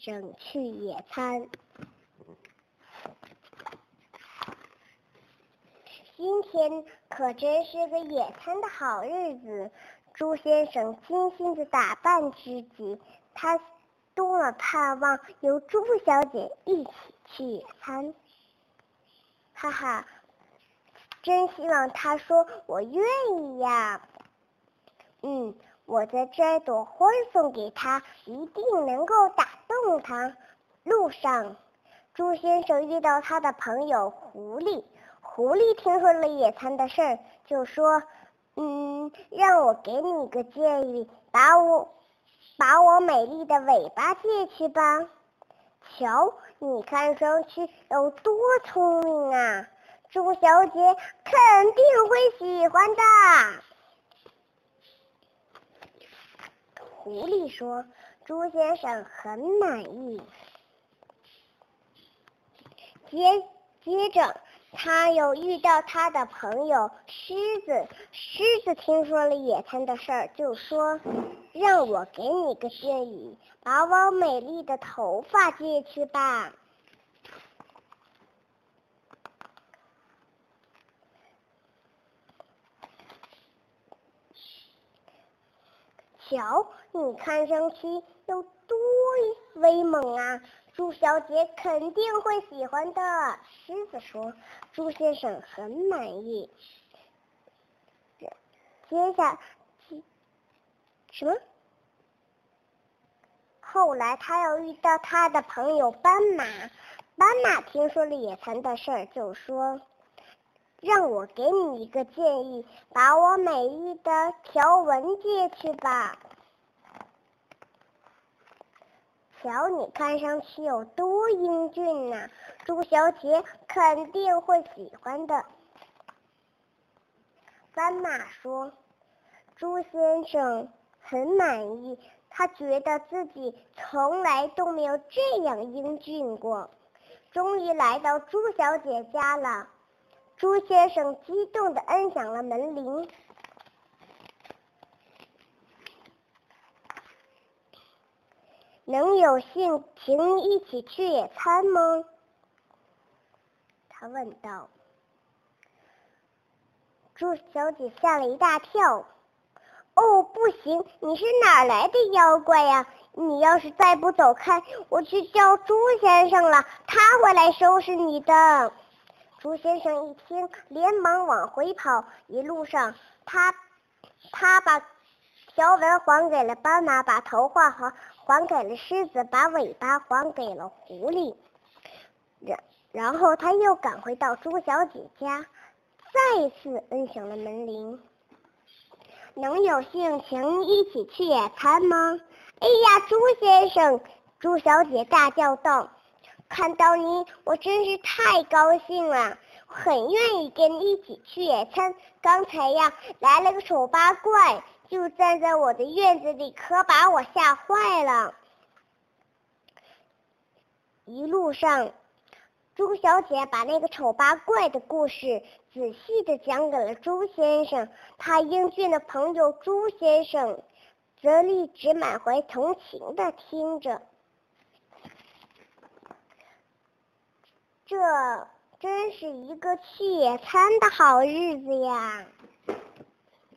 生去野餐。今天可真是个野餐的好日子。猪先生精心的打扮自己，他多么盼望有猪小姐一起去野餐！哈哈，真希望他说我愿意呀。嗯，我再摘朵花送给他，一定能够打动他。路上，猪先生遇到他的朋友狐狸。狐狸听说了野餐的事儿，就说：“嗯，让我给你个建议，把我把我美丽的尾巴借去吧。瞧，你看上去有多聪明啊！猪小姐肯定会喜欢的。”狐狸说：“猪先生很满意。”接接着。他又遇到他的朋友狮子，狮子听说了野餐的事儿，就说：“让我给你个建议，把我美丽的头发借去吧。”瞧，你看上去有多威猛啊！猪小姐肯定会喜欢的，狮子说。猪先生很满意。接下，什么？后来他又遇到他的朋友斑马，斑马听说了野餐的事，就说：“让我给你一个建议，把我美丽的条纹借去吧。”瞧，你看上去有多英俊呐！猪小姐肯定会喜欢的。斑马说：“猪先生很满意，他觉得自己从来都没有这样英俊过。”终于来到猪小姐家了，猪先生激动地摁响了门铃。能有幸请你一起去野餐吗？他问道。猪小姐吓了一大跳。哦，不行！你是哪来的妖怪呀？你要是再不走开，我去叫猪先生了，他会来收拾你的。猪先生一听，连忙往回跑。一路上，他他把条纹还给了斑马，把头发还。还给了狮子，把尾巴还给了狐狸，然然后他又赶回到猪小姐家，再次摁响了门铃。能有幸请你一起去野餐吗？哎呀，猪先生！猪小姐大叫道：“看到你，我真是太高兴了，很愿意跟你一起去野餐。刚才呀，来了个丑八怪。”就站在我的院子里，可把我吓坏了。一路上，猪小姐把那个丑八怪的故事仔细的讲给了猪先生。他英俊的朋友猪先生则一直满怀同情的听着。这真是一个去野餐的好日子呀！